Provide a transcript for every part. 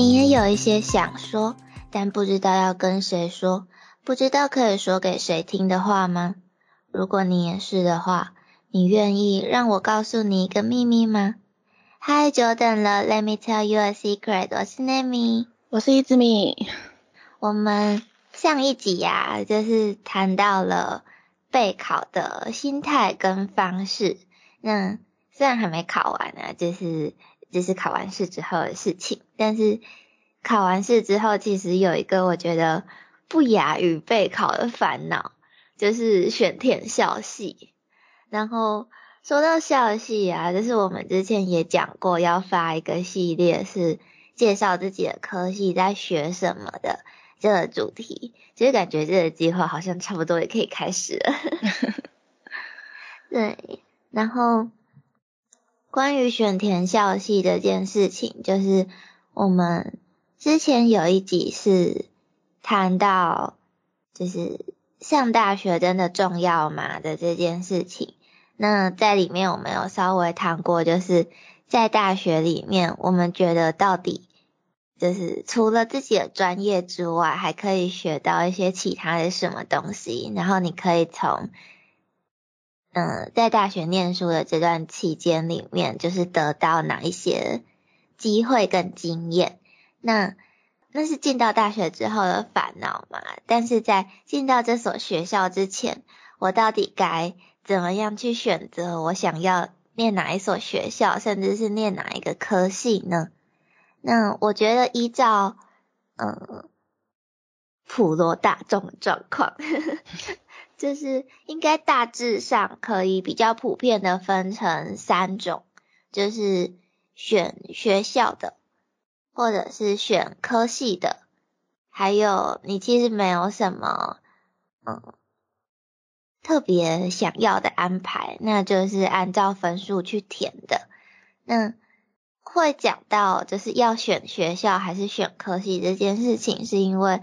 你也有一些想说，但不知道要跟谁说，不知道可以说给谁听的话吗？如果你也是的话，你愿意让我告诉你一个秘密吗？嗨，久等了，Let me tell you a secret。我是 Nami，我是一只米。我们上一集呀，就是谈到了备考的心态跟方式。那虽然还没考完呢，就是就是考完试之后的事情。但是考完试之后，其实有一个我觉得不亚于备考的烦恼，就是选填校系。然后说到校系啊，就是我们之前也讲过，要发一个系列是介绍自己的科系在学什么的这个主题。其实感觉这个计划好像差不多也可以开始了。对，然后。关于选填校系这件事情，就是我们之前有一集是谈到，就是上大学真的重要吗的这件事情。那在里面我们有稍微谈过，就是在大学里面，我们觉得到底就是除了自己的专业之外，还可以学到一些其他的什么东西，然后你可以从。嗯，在大学念书的这段期间里面，就是得到哪一些机会跟经验？那那是进到大学之后的烦恼嘛？但是在进到这所学校之前，我到底该怎么样去选择我想要念哪一所学校，甚至是念哪一个科系呢？那我觉得依照嗯普罗大众状况。就是应该大致上可以比较普遍的分成三种，就是选学校的，或者是选科系的，还有你其实没有什么嗯特别想要的安排，那就是按照分数去填的。那会讲到就是要选学校还是选科系这件事情，是因为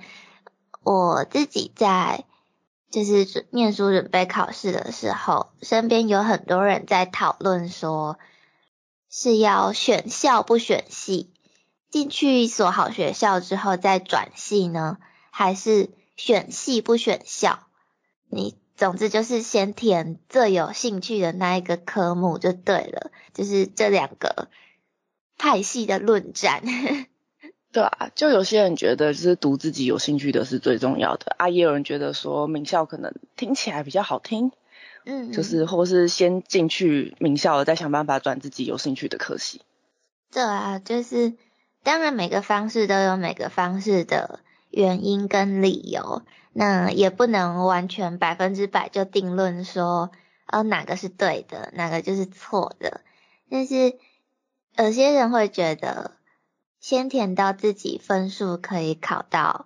我自己在。就是准念书准备考试的时候，身边有很多人在讨论说，是要选校不选系，进去一所好学校之后再转系呢，还是选系不选校？你总之就是先填最有兴趣的那一个科目就对了，就是这两个派系的论战。对啊，就有些人觉得就是读自己有兴趣的是最重要的啊，也有人觉得说名校可能听起来比较好听，嗯，就是或是先进去名校了，再想办法转自己有兴趣的科系。对啊，就是当然每个方式都有每个方式的原因跟理由，那也不能完全百分之百就定论说呃哪个是对的，哪个就是错的。但是有些人会觉得。先填到自己分数可以考到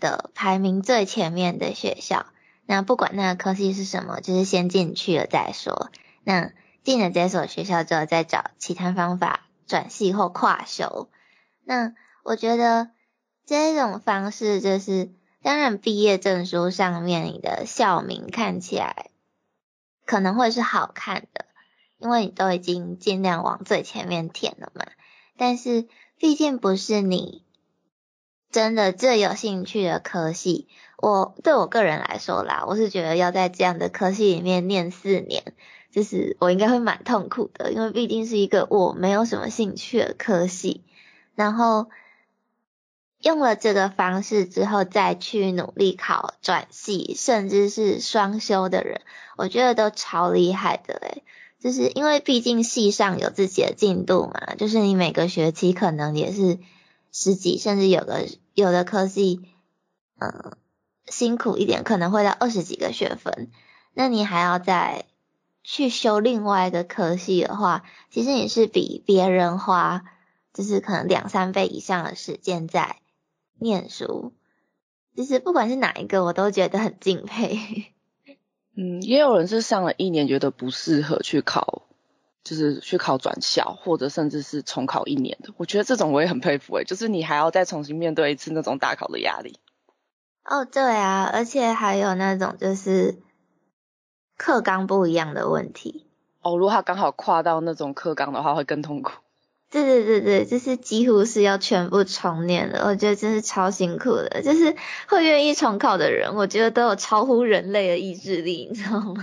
的排名最前面的学校，那不管那个科系是什么，就是先进去了再说。那进了这所学校之后，再找其他方法转系或跨修。那我觉得这种方式就是，当然毕业证书上面你的校名看起来可能会是好看的，因为你都已经尽量往最前面填了嘛。但是毕竟不是你真的最有兴趣的科系，我对我个人来说啦，我是觉得要在这样的科系里面念四年，就是我应该会蛮痛苦的，因为毕竟是一个我没有什么兴趣的科系。然后用了这个方式之后，再去努力考转系，甚至是双修的人，我觉得都超厉害的诶就是因为毕竟系上有自己的进度嘛，就是你每个学期可能也是十几，甚至有个有的科系，嗯，辛苦一点可能会到二十几个学分，那你还要再去修另外一个科系的话，其实你是比别人花就是可能两三倍以上的时间在念书，其实不管是哪一个，我都觉得很敬佩。嗯，也有人是上了一年觉得不适合去考，就是去考转校，或者甚至是重考一年的。我觉得这种我也很佩服诶，就是你还要再重新面对一次那种大考的压力。哦，对啊，而且还有那种就是课纲不一样的问题。哦，如果他刚好跨到那种课纲的话，会更痛苦。对对对对，就是几乎是要全部重念的，我觉得真是超辛苦的。就是会愿意重考的人，我觉得都有超乎人类的意志力，你知道吗？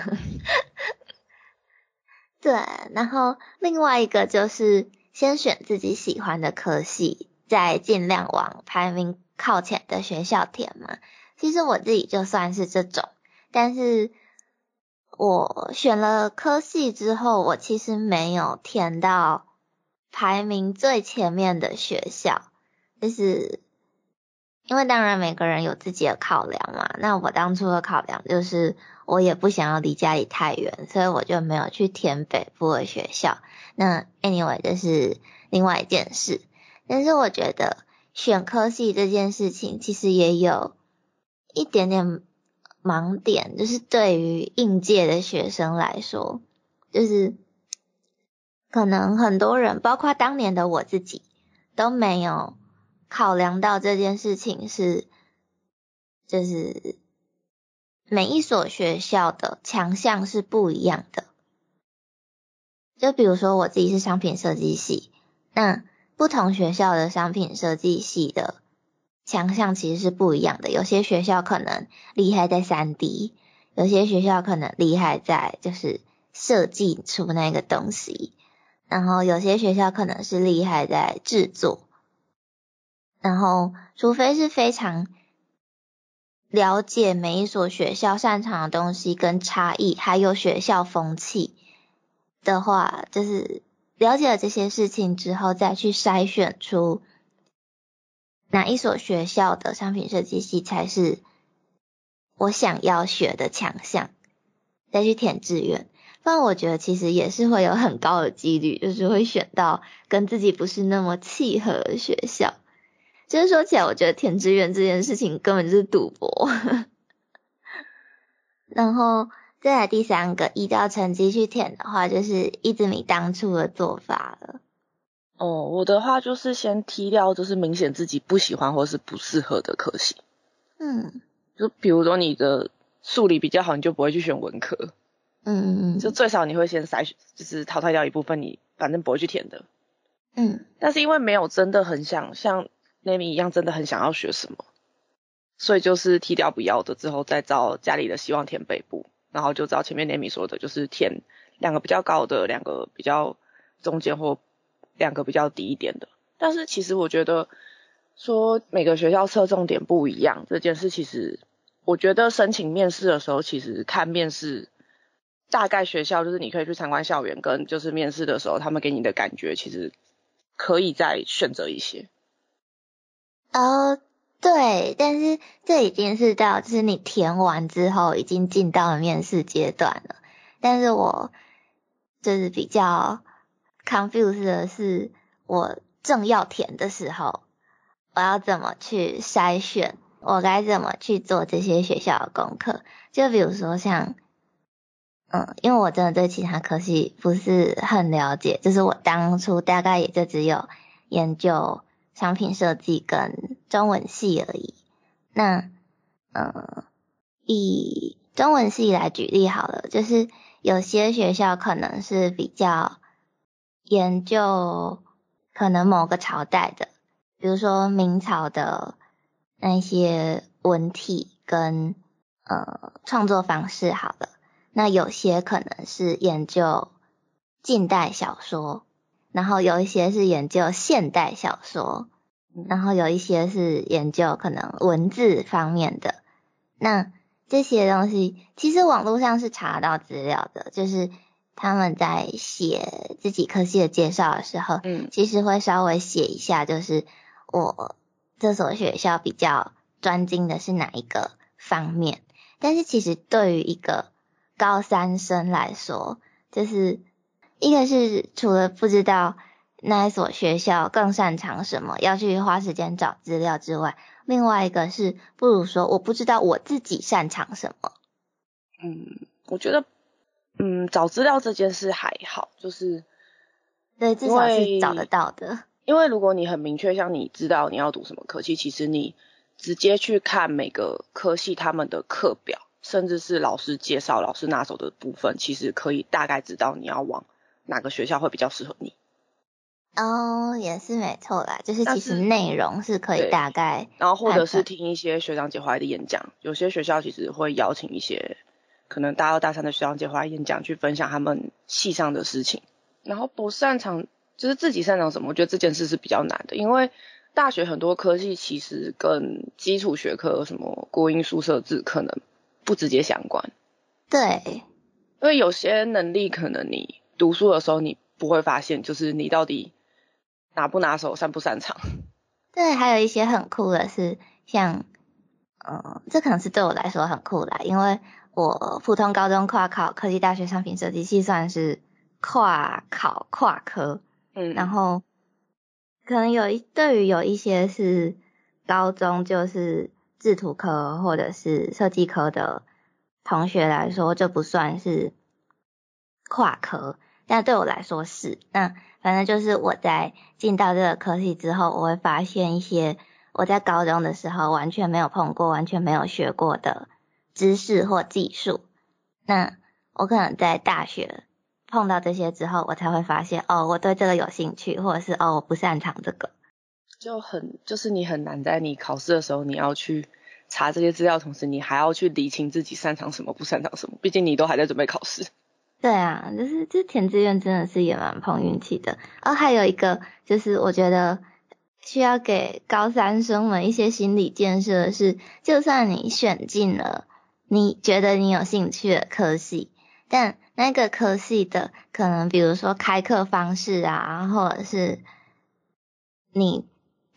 对，然后另外一个就是先选自己喜欢的科系，再尽量往排名靠前的学校填嘛。其实我自己就算是这种，但是我选了科系之后，我其实没有填到排名最前面的学校，就是因为当然每个人有自己的考量嘛。那我当初的考量就是。我也不想要离家里太远，所以我就没有去填北部的学校。那 anyway 这是另外一件事，但是我觉得选科系这件事情其实也有一点点盲点，就是对于应届的学生来说，就是可能很多人，包括当年的我自己，都没有考量到这件事情是，就是。每一所学校的强项是不一样的，就比如说我自己是商品设计系，那不同学校的商品设计系的强项其实是不一样的。有些学校可能厉害在三 D，有些学校可能厉害在就是设计出那个东西，然后有些学校可能是厉害在制作，然后除非是非常。了解每一所学校擅长的东西跟差异，还有学校风气的话，就是了解了这些事情之后，再去筛选出哪一所学校的商品设计系才是我想要学的强项，再去填志愿。不然我觉得其实也是会有很高的几率，就是会选到跟自己不是那么契合的学校。就是说起来，我觉得填志愿这件事情根本就是赌博。然后再来第三个，依照成绩去填的话，就是一直你当初的做法了。哦，我的话就是先踢掉，就是明显自己不喜欢或是不适合的科系。嗯，就比如说你的数理比较好，你就不会去选文科。嗯嗯嗯，就最少你会先筛，就是淘汰掉一部分你反正不会去填的。嗯，但是因为没有真的很想像。n a m i 一样真的很想要学什么，所以就是踢掉不要的之后，再找家里的希望填北部，然后就找前面 n a m i 说的，就是填两个比较高的，两个比较中间或两个比较低一点的。但是其实我觉得说每个学校侧重点不一样这件事，其实我觉得申请面试的时候，其实看面试大概学校就是你可以去参观校园，跟就是面试的时候他们给你的感觉，其实可以再选择一些。哦，对，但是这已经是到就是你填完之后已经进到了面试阶段了。但是我就是比较 confused 的是，我正要填的时候，我要怎么去筛选？我该怎么去做这些学校的功课？就比如说像，嗯，因为我真的对其他科系不是很了解，就是我当初大概也就只有研究。商品设计跟中文系而已。那，嗯，以中文系来举例好了，就是有些学校可能是比较研究可能某个朝代的，比如说明朝的那些文体跟呃创作方式好了。那有些可能是研究近代小说。然后有一些是研究现代小说，然后有一些是研究可能文字方面的。那这些东西其实网络上是查到资料的，就是他们在写自己科系的介绍的时候，嗯，其实会稍微写一下，就是我这所学校比较专精的是哪一个方面。但是其实对于一个高三生来说，就是。一个是除了不知道那一所学校更擅长什么，要去花时间找资料之外，另外一个是不如说我不知道我自己擅长什么。嗯，我觉得，嗯，找资料这件事还好，就是对，至少是找得到的。因为如果你很明确，像你知道你要读什么科系，其实你直接去看每个科系他们的课表，甚至是老师介绍、老师拿手的部分，其实可以大概知道你要往。哪个学校会比较适合你？哦，也是没错啦，就是其实内容是可以大概，然后或者是听一些学长姐回来的演讲，有些学校其实会邀请一些可能大二大三的学长姐回来演讲，去分享他们系上的事情。然后不擅长就是自己擅长什么，我觉得这件事是比较难的，因为大学很多科系其实跟基础学科什么国音、数、设、置可能不直接相关。对，因为有些能力可能你读书的时候你不会发现，就是你到底。拿不拿手，擅不擅长？对，还有一些很酷的是，像，嗯，这可能是对我来说很酷啦，因为我普通高中跨考科技大学商品设计系算是跨考跨科，嗯，然后可能有一对于有一些是高中就是制图科或者是设计科的同学来说，这不算是跨科，但对我来说是那。反正就是我在进到这个科系之后，我会发现一些我在高中的时候完全没有碰过、完全没有学过的知识或技术。那我可能在大学碰到这些之后，我才会发现哦，我对这个有兴趣，或者是哦，我不擅长这个。就很就是你很难在你考试的时候，你要去查这些资料，同时你还要去理清自己擅长什么、不擅长什么。毕竟你都还在准备考试。对啊，就是这填志愿真的是也蛮碰运气的。哦，还有一个就是我觉得需要给高三生们一些心理建设的是，就算你选进了你觉得你有兴趣的科系，但那个科系的可能比如说开课方式啊，或者是你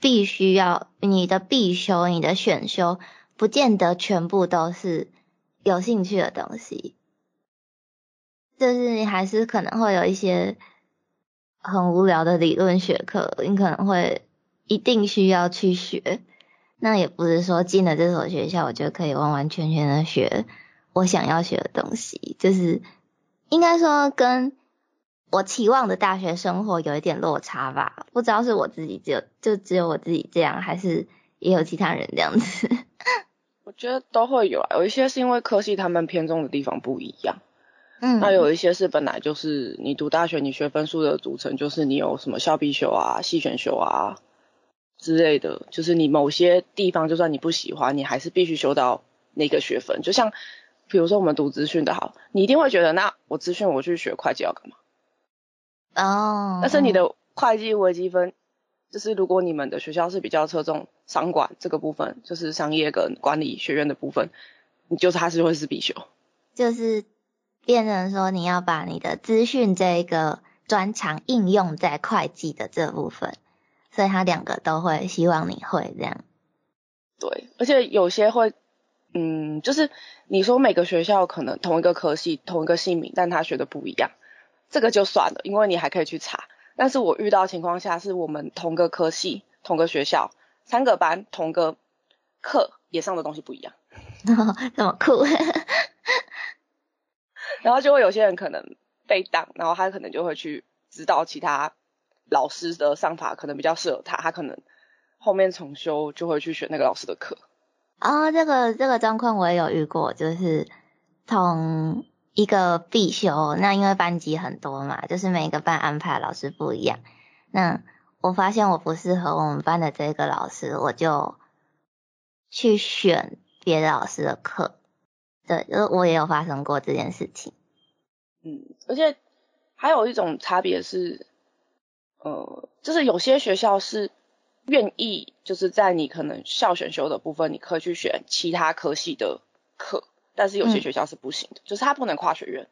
必须要你的必修、你的选修，不见得全部都是有兴趣的东西。就是你还是可能会有一些很无聊的理论学科，你可能会一定需要去学。那也不是说进了这所学校，我就可以完完全全的学我想要学的东西。就是应该说跟我期望的大学生活有一点落差吧。不知道是我自己只有就只有我自己这样，还是也有其他人这样子。我觉得都会有啊，有一些是因为科系他们偏重的地方不一样。嗯，那有一些是本来就是你读大学，你学分数的组成就是你有什么校必修啊、系选修啊之类的，就是你某些地方就算你不喜欢，你还是必须修到那个学分。就像比如说我们读资讯的好，你一定会觉得那我资讯我去学会计要干嘛？哦，但是你的会计微积分，就是如果你们的学校是比较侧重商管这个部分，就是商业跟管理学院的部分，你就是还是会是必修，就是。变成说你要把你的资讯这一个专长应用在会计的这部分，所以他两个都会希望你会这样。对，而且有些会，嗯，就是你说每个学校可能同一个科系同一个姓名，但他学的不一样，这个就算了，因为你还可以去查。但是我遇到情况下是我们同个科系同个学校三个班同个课也上的东西不一样，那么酷。然后就会有些人可能被挡，然后他可能就会去指导其他老师的上法，可能比较适合他，他可能后面重修就会去选那个老师的课。哦，这个这个状况我也有遇过，就是同一个必修，那因为班级很多嘛，就是每个班安排老师不一样。那我发现我不适合我们班的这个老师，我就去选别的老师的课。对，呃，我也有发生过这件事情。嗯，而且还有一种差别是，呃，就是有些学校是愿意，就是在你可能校选修的部分，你可以去选其他科系的课，但是有些学校是不行的，就是它不能跨学院。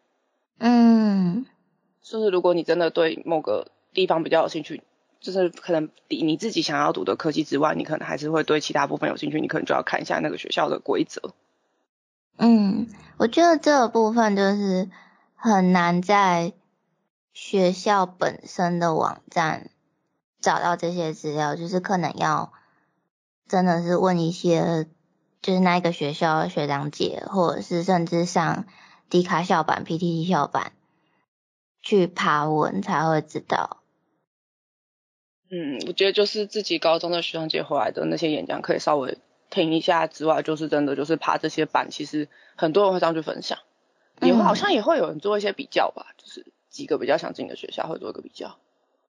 嗯，就是如果你真的对某个地方比较有兴趣，就是可能比你自己想要读的科技之外，你可能还是会对其他部分有兴趣，你可能就要看一下那个学校的规则。嗯，我觉得这个部分就是很难在学校本身的网站找到这些资料，就是可能要真的是问一些，就是那一个学校学长姐，或者是甚至上迪卡校版、PTT 校版去爬文才会知道。嗯，我觉得就是自己高中的学长姐回来的那些演讲，可以稍微。听一下之外，就是真的就是爬这些板，其实很多人会上去分享，也会好像也会有人做一些比较吧，就是几个比较想进的学校会做一个比较。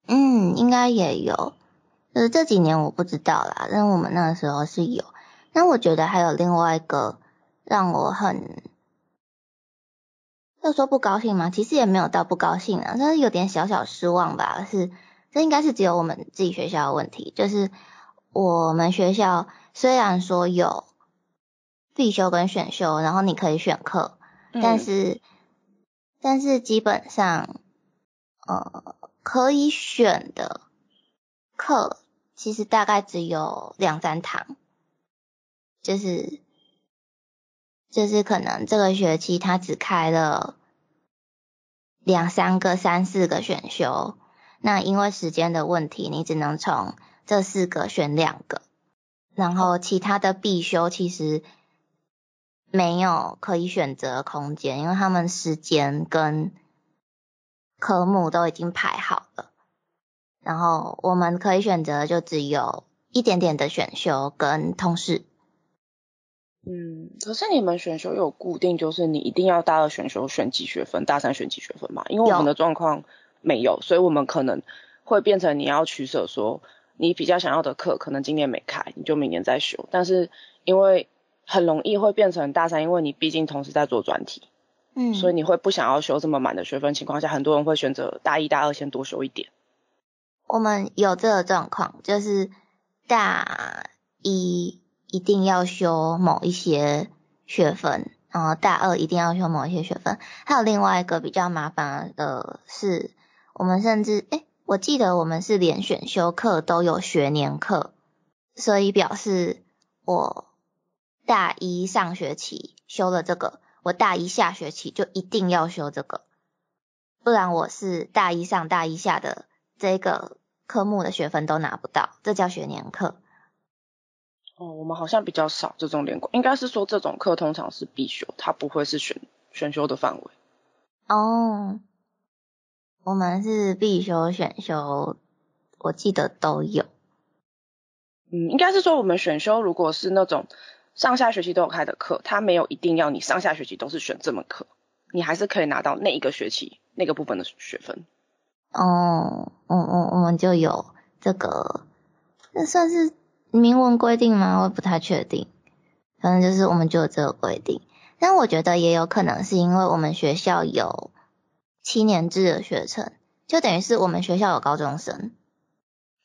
嗯，应该也有，就是这几年我不知道啦，但我们那个时候是有。那我觉得还有另外一个让我很，要说不高兴吗？其实也没有到不高兴啊，但是有点小小失望吧。是，这应该是只有我们自己学校的问题，就是我们学校虽然说有必修跟选修，然后你可以选课，但是。但是基本上，呃，可以选的课其实大概只有两三堂，就是就是可能这个学期他只开了两三个、三四个选修，那因为时间的问题，你只能从这四个选两个，然后其他的必修其实。没有可以选择空间，因为他们时间跟科目都已经排好了，然后我们可以选择就只有一点点的选修跟通识。嗯，可是你们选修有固定，就是你一定要大二选修选几学分，大三选几学分嘛？因为我们的状况没有，所以我们可能会变成你要取舍，说你比较想要的课可能今年没开，你就明年再修，但是因为很容易会变成大三，因为你毕竟同时在做专题，嗯，所以你会不想要修这么满的学分情况下，很多人会选择大一、大二先多修一点。我们有这个状况，就是大一一定要修某一些学分，然后大二一定要修某一些学分。还有另外一个比较麻烦的是，我们甚至，哎，我记得我们是连选修课都有学年课，所以表示我。大一上学期修了这个，我大一下学期就一定要修这个，不然我是大一上大一下的这个科目的学分都拿不到，这叫学年课。哦，我们好像比较少这种连贯，应该是说这种课通常是必修，它不会是选选修的范围。哦，我们是必修、选修，我记得都有。嗯，应该是说我们选修如果是那种。上下学期都有开的课，它没有一定要你上下学期都是选这门课，你还是可以拿到那一个学期那个部分的学分。哦，嗯嗯，我们就有这个，那算是明文规定吗？我不太确定，反正就是我们就有这个规定。但我觉得也有可能是因为我们学校有七年制的学程，就等于是我们学校有高中生。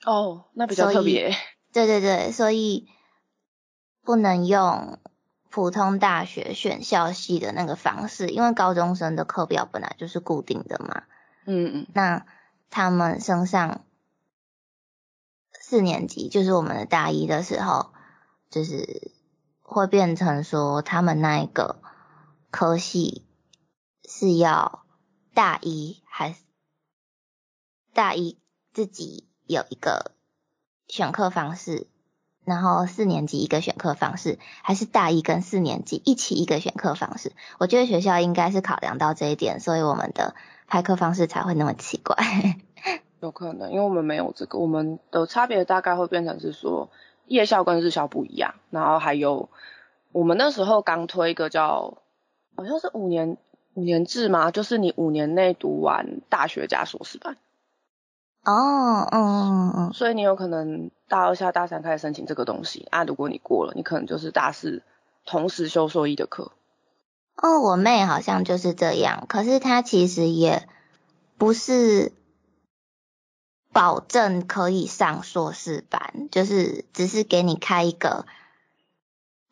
哦，那比较特别。对对对，所以。不能用普通大学选校系的那个方式，因为高中生的课表本来就是固定的嘛。嗯嗯。那他们身上四年级，就是我们的大一的时候，就是会变成说，他们那一个科系是要大一还是大一自己有一个选课方式。然后四年级一个选课方式，还是大一跟四年级一起一个选课方式？我觉得学校应该是考量到这一点，所以我们的排课方式才会那么奇怪。有可能，因为我们没有这个，我们的差别大概会变成是说夜校跟日校不一样，然后还有我们那时候刚推一个叫好像是五年五年制嘛，就是你五年内读完大学加硕士班。哦，嗯嗯嗯，所以你有可能大二下大三开始申请这个东西啊，如果你过了，你可能就是大四同时修硕一的课。哦，我妹好像就是这样，可是她其实也不是保证可以上硕士班，就是只是给你开一个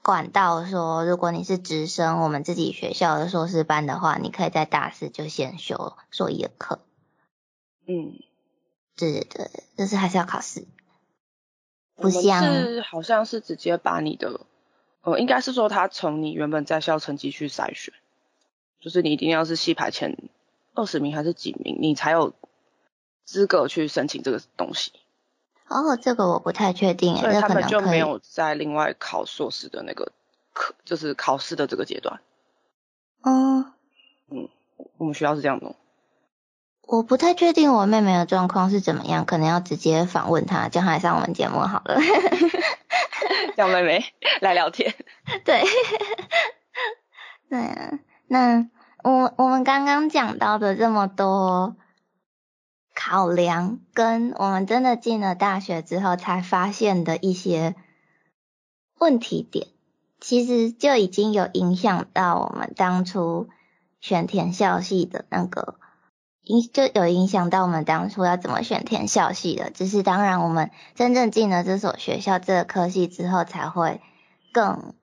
管道，说如果你是直升我们自己学校的硕士班的话，你可以在大四就先修硕一的课。嗯。对对对，就是还是要考试，不像是好像是直接把你的，呃，应该是说他从你原本在校成绩去筛选，就是你一定要是系排前二十名还是几名，你才有资格去申请这个东西。哦，这个我不太确定，所以他们就没有在另外考硕士的那个课，就是考试的这个阶段。嗯，嗯，我们学校是这样弄。我不太确定我妹妹的状况是怎么样，可能要直接访问她，叫她来上我们节目好了。叫妹妹 来聊天。对，对啊。那我我们刚刚讲到的这么多考量，跟我们真的进了大学之后才发现的一些问题点，其实就已经有影响到我们当初选填校系的那个。影就有影响到我们当初要怎么选填校系的，只是当然我们真正进了这所学校这个科系之后，才会更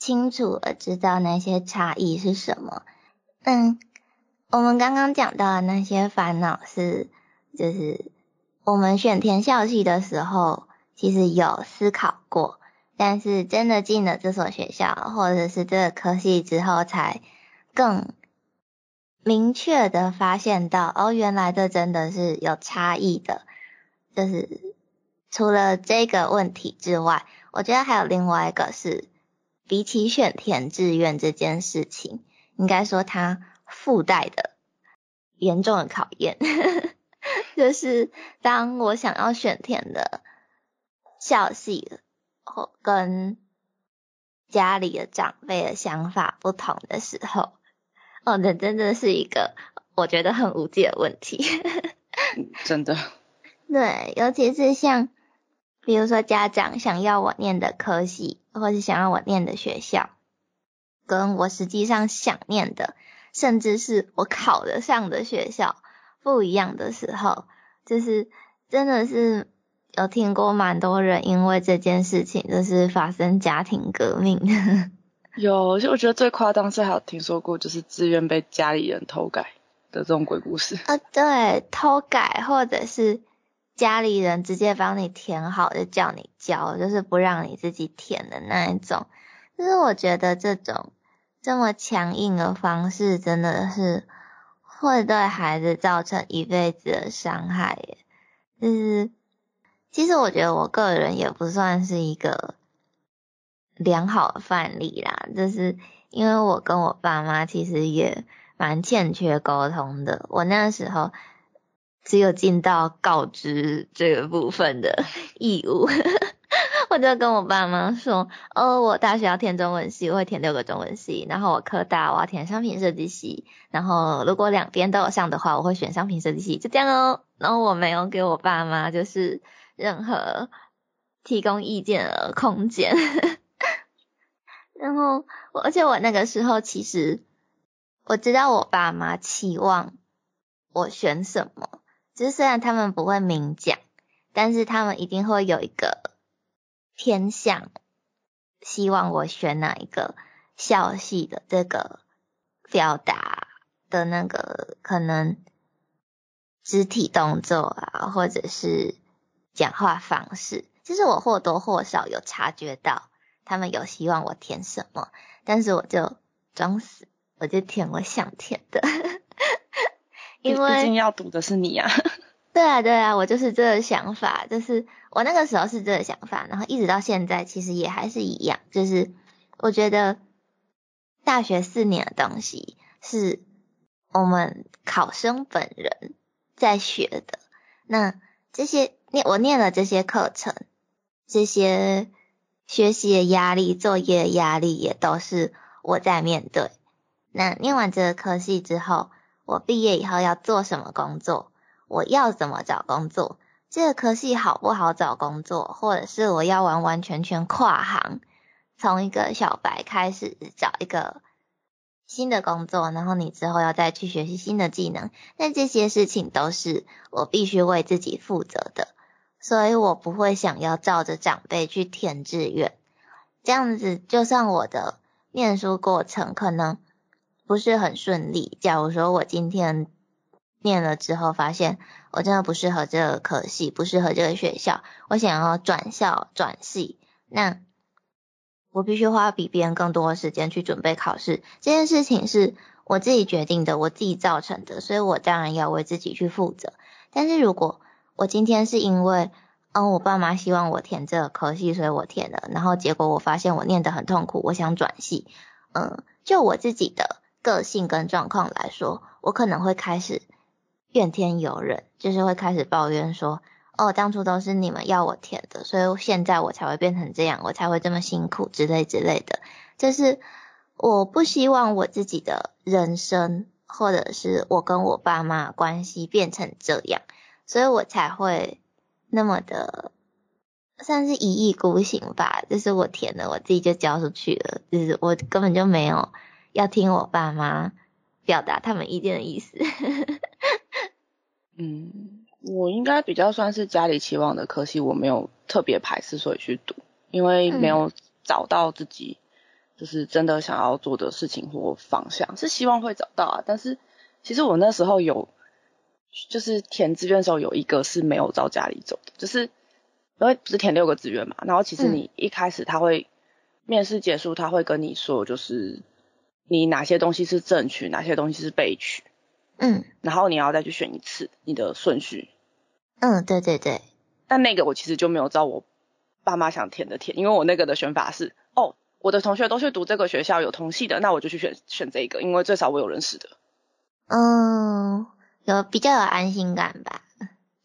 清楚的知道那些差异是什么。嗯，我们刚刚讲到的那些烦恼是，就是我们选填校系的时候，其实有思考过，但是真的进了这所学校或者是这个科系之后，才更。明确的发现到，哦，原来这真的是有差异的。就是除了这个问题之外，我觉得还有另外一个是，比起选填志愿这件事情，应该说它附带的严重的考验，就是当我想要选填的校系，或跟家里的长辈的想法不同的时候。哦，那真的是一个我觉得很无解的问题。真的。对，尤其是像，比如说家长想要我念的科系，或是想要我念的学校，跟我实际上想念的，甚至是我考得上的学校不一样的时候，就是真的是有听过蛮多人因为这件事情，就是发生家庭革命。有，就我觉得最夸张是还有听说过，就是自愿被家里人偷改的这种鬼故事。啊，对，偷改或者是家里人直接帮你填好就叫你交，就是不让你自己填的那一种。就是我觉得这种这么强硬的方式，真的是会对孩子造成一辈子的伤害。耶。就是，其实我觉得我个人也不算是一个。良好的范例啦，就是因为我跟我爸妈其实也蛮欠缺沟通的。我那时候只有尽到告知这个部分的 义务，我就跟我爸妈说：“哦，我大学要填中文系，我会填六个中文系，然后我科大我要填商品设计系，然后如果两边都有上的话，我会选商品设计系，就这样哦。”然后我没有给我爸妈就是任何提供意见的空间。然后，而且我那个时候其实我知道我爸妈期望我选什么，就是虽然他们不会明讲，但是他们一定会有一个偏向，希望我选哪一个校系的这个表达的那个可能肢体动作啊，或者是讲话方式，其实我或多或少有察觉到。他们有希望我填什么，但是我就装死，我就填我想填的，因为毕竟要读的是你啊。对啊，对啊，我就是这个想法，就是我那个时候是这个想法，然后一直到现在其实也还是一样，就是我觉得大学四年的东西是我们考生本人在学的，那这些念我念了这些课程，这些。学习的压力、作业的压力也都是我在面对。那念完这个科系之后，我毕业以后要做什么工作？我要怎么找工作？这个科系好不好找工作？或者是我要完完全全跨行，从一个小白开始找一个新的工作，然后你之后要再去学习新的技能。那这些事情都是我必须为自己负责的。所以我不会想要照着长辈去填志愿，这样子就算我的念书过程可能不是很顺利。假如说我今天念了之后，发现我真的不适合这个科系，不适合这个学校，我想要转校转系，那我必须花比别人更多的时间去准备考试。这件事情是我自己决定的，我自己造成的，所以我当然要为自己去负责。但是如果我今天是因为，嗯，我爸妈希望我填这个科系，所以我填了。然后结果我发现我念得很痛苦，我想转系。嗯，就我自己的个性跟状况来说，我可能会开始怨天尤人，就是会开始抱怨说，哦，当初都是你们要我填的，所以现在我才会变成这样，我才会这么辛苦之类之类的。就是我不希望我自己的人生，或者是我跟我爸妈关系变成这样。所以我才会那么的算是一意孤行吧。就是我填的，我自己就交出去了，就是我根本就没有要听我爸妈表达他们意见的意思。嗯，我应该比较算是家里期望的，可惜我没有特别排斥，所以去读，因为没有找到自己就是真的想要做的事情或方向，是希望会找到啊。但是其实我那时候有，就是填志愿的时候有一个是没有照家里走的，就是因为不是填六个志愿嘛，然后其实你一开始他会面试结束，他会跟你说，就是你哪些东西是正取，哪些东西是被取。嗯，然后你要再去选一次你的顺序。嗯，对对对。但那个我其实就没有照我爸妈想填的填，因为我那个的选法是，哦，我的同学都去读这个学校有同系的，那我就去选选这个，因为最少我有认识的。嗯，有比较有安心感吧。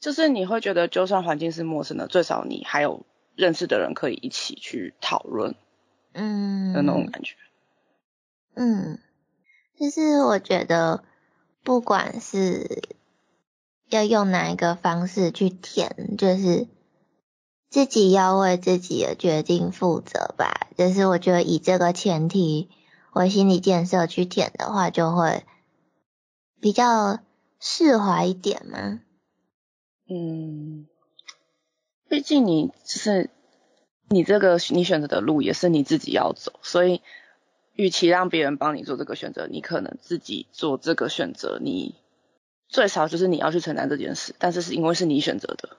就是你会觉得，就算环境是陌生的，最少你还有认识的人可以一起去讨论。嗯。的那种感觉。嗯，就是我觉得。不管是要用哪一个方式去填，就是自己要为自己的决定负责吧。就是我觉得以这个前提为心理建设去填的话，就会比较释怀一点嘛。嗯，毕竟你就是你这个你选择的路也是你自己要走，所以。与其让别人帮你做这个选择，你可能自己做这个选择，你最少就是你要去承担这件事，但是是因为是你选择的。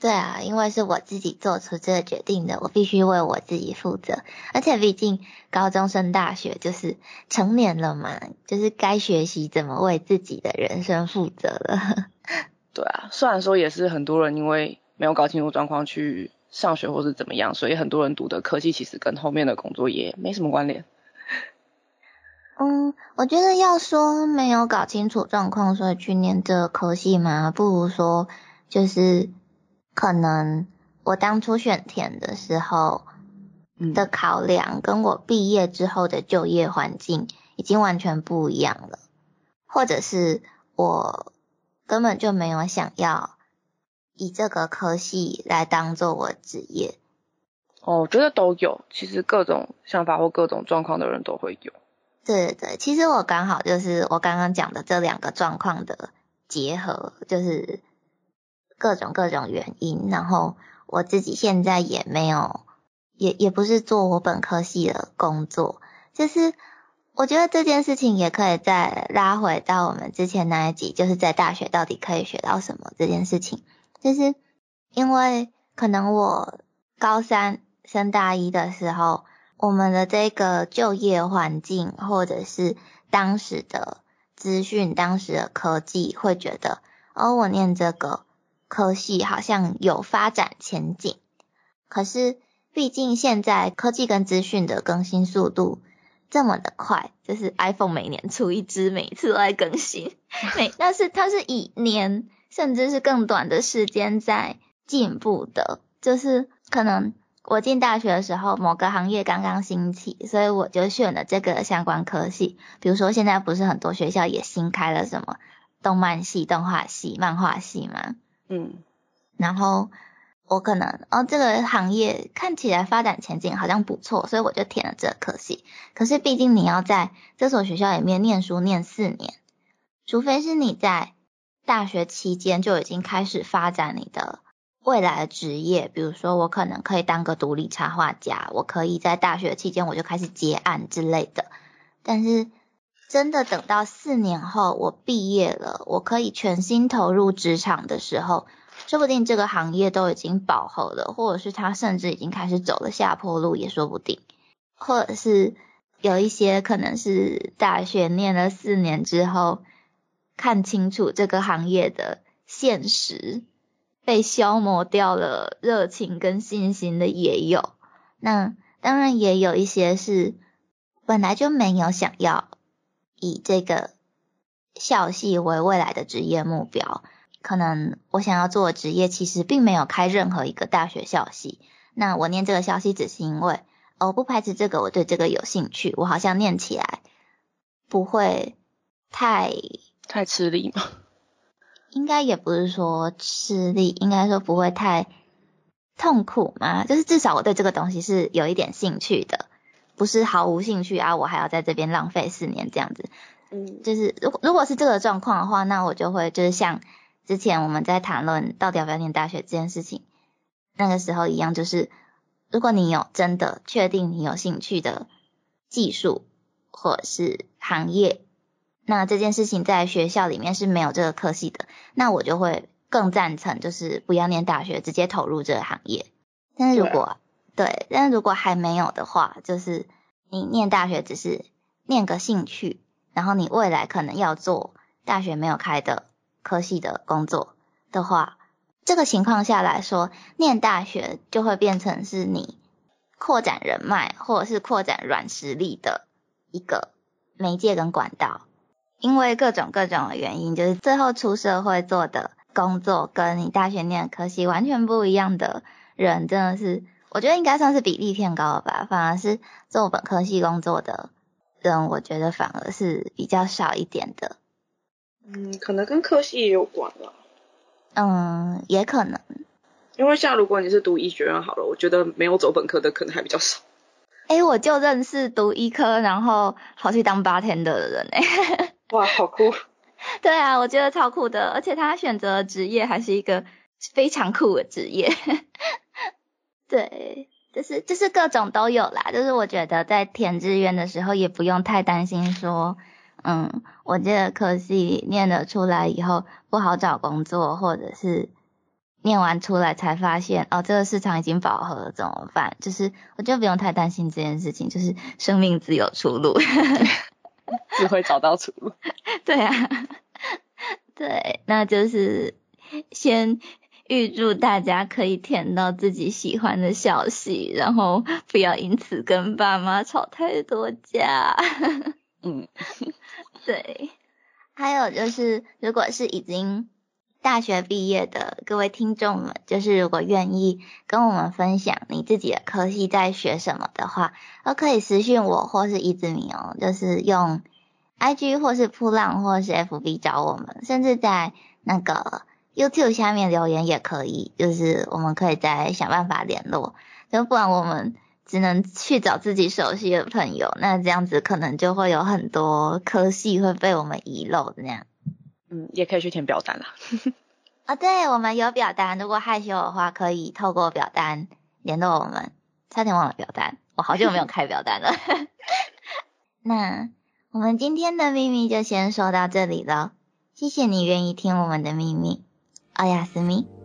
对啊，因为是我自己做出这个决定的，我必须为我自己负责。而且毕竟高中升大学就是成年了嘛，就是该学习怎么为自己的人生负责了。对啊，虽然说也是很多人因为没有搞清楚状况去上学或是怎么样，所以很多人读的科技其实跟后面的工作也没什么关联。嗯，我觉得要说没有搞清楚状况，所以去念这科系嘛，不如说就是可能我当初选填的时候的考量，跟我毕业之后的就业环境已经完全不一样了，或者是我根本就没有想要以这个科系来当做我职业。哦，我觉得都有，其实各种想法或各种状况的人都会有。对对，其实我刚好就是我刚刚讲的这两个状况的结合，就是各种各种原因，然后我自己现在也没有，也也不是做我本科系的工作，就是我觉得这件事情也可以再拉回到我们之前那一集，就是在大学到底可以学到什么这件事情，就是因为可能我高三升大一的时候。我们的这个就业环境，或者是当时的资讯、当时的科技，会觉得，哦，我念这个科系好像有发展前景。可是，毕竟现在科技跟资讯的更新速度这么的快，就是 iPhone 每年出一支，每次都在更新，每但是它是以年甚至是更短的时间在进步的，就是可能。我进大学的时候，某个行业刚刚兴起，所以我就选了这个相关科系。比如说，现在不是很多学校也新开了什么动漫系、动画系、漫画系吗？嗯。然后我可能哦，这个行业看起来发展前景好像不错，所以我就填了这科系。可是毕竟你要在这所学校里面念书念四年，除非是你在大学期间就已经开始发展你的。未来的职业，比如说我可能可以当个独立插画家，我可以在大学期间我就开始接案之类的。但是真的等到四年后我毕业了，我可以全心投入职场的时候，说不定这个行业都已经饱和了，或者是他甚至已经开始走了下坡路也说不定。或者是有一些可能是大学念了四年之后，看清楚这个行业的现实。被消磨掉了热情跟信心的也有，那当然也有一些是本来就没有想要以这个校系为未来的职业目标，可能我想要做的职业其实并没有开任何一个大学校系，那我念这个校系只是因为哦不排斥这个我对这个有兴趣，我好像念起来不会太太吃力吗？应该也不是说吃力，应该说不会太痛苦嘛。就是至少我对这个东西是有一点兴趣的，不是毫无兴趣啊，我还要在这边浪费四年这样子。嗯，就是如果如果是这个状况的话，那我就会就是像之前我们在谈论到底要不要念大学这件事情，那个时候一样，就是如果你有真的确定你有兴趣的技术或者是行业。那这件事情在学校里面是没有这个科系的，那我就会更赞成就是不要念大学，直接投入这个行业。但是如果对，但是如果还没有的话，就是你念大学只是念个兴趣，然后你未来可能要做大学没有开的科系的工作的话，这个情况下来说，念大学就会变成是你扩展人脉或者是扩展软实力的一个媒介跟管道。因为各种各种的原因，就是最后出社会做的工作，跟你大学念的科系完全不一样的人，真的是我觉得应该算是比例偏高了吧。反而是做本科系工作的人，我觉得反而是比较少一点的。嗯，可能跟科系也有关吧。嗯，也可能。因为像如果你是读医学院好了，我觉得没有走本科的可能还比较少。哎，我就认识读医科然后跑去当八天的人哎。哇，好酷！对啊，我觉得超酷的，而且他选择职业还是一个非常酷的职业。对，就是就是各种都有啦。就是我觉得在填志愿的时候也不用太担心说，嗯，我这个科系念了出来以后不好找工作，或者是念完出来才发现哦，这个市场已经饱和了怎么办？就是我觉得不用太担心这件事情，就是生命自有出路。只会找到出路。对啊，对，那就是先预祝大家可以填到自己喜欢的消息，然后不要因此跟爸妈吵太多架。嗯，对。还有就是，如果是已经。大学毕业的各位听众们，就是如果愿意跟我们分享你自己的科系在学什么的话，都可以私信我或是一字明哦，就是用 I G 或是扑浪或是 F B 找我们，甚至在那个 YouTube 下面留言也可以，就是我们可以再想办法联络，就不然我们只能去找自己熟悉的朋友，那这样子可能就会有很多科系会被我们遗漏的那样。嗯，也可以去填表单啦。啊，对，我们有表单，如果害羞的话，可以透过表单联络我们。差点忘了表单，我好久没有开表单了。那我们今天的秘密就先说到这里了，谢谢你愿意听我们的秘密，奥亚斯密。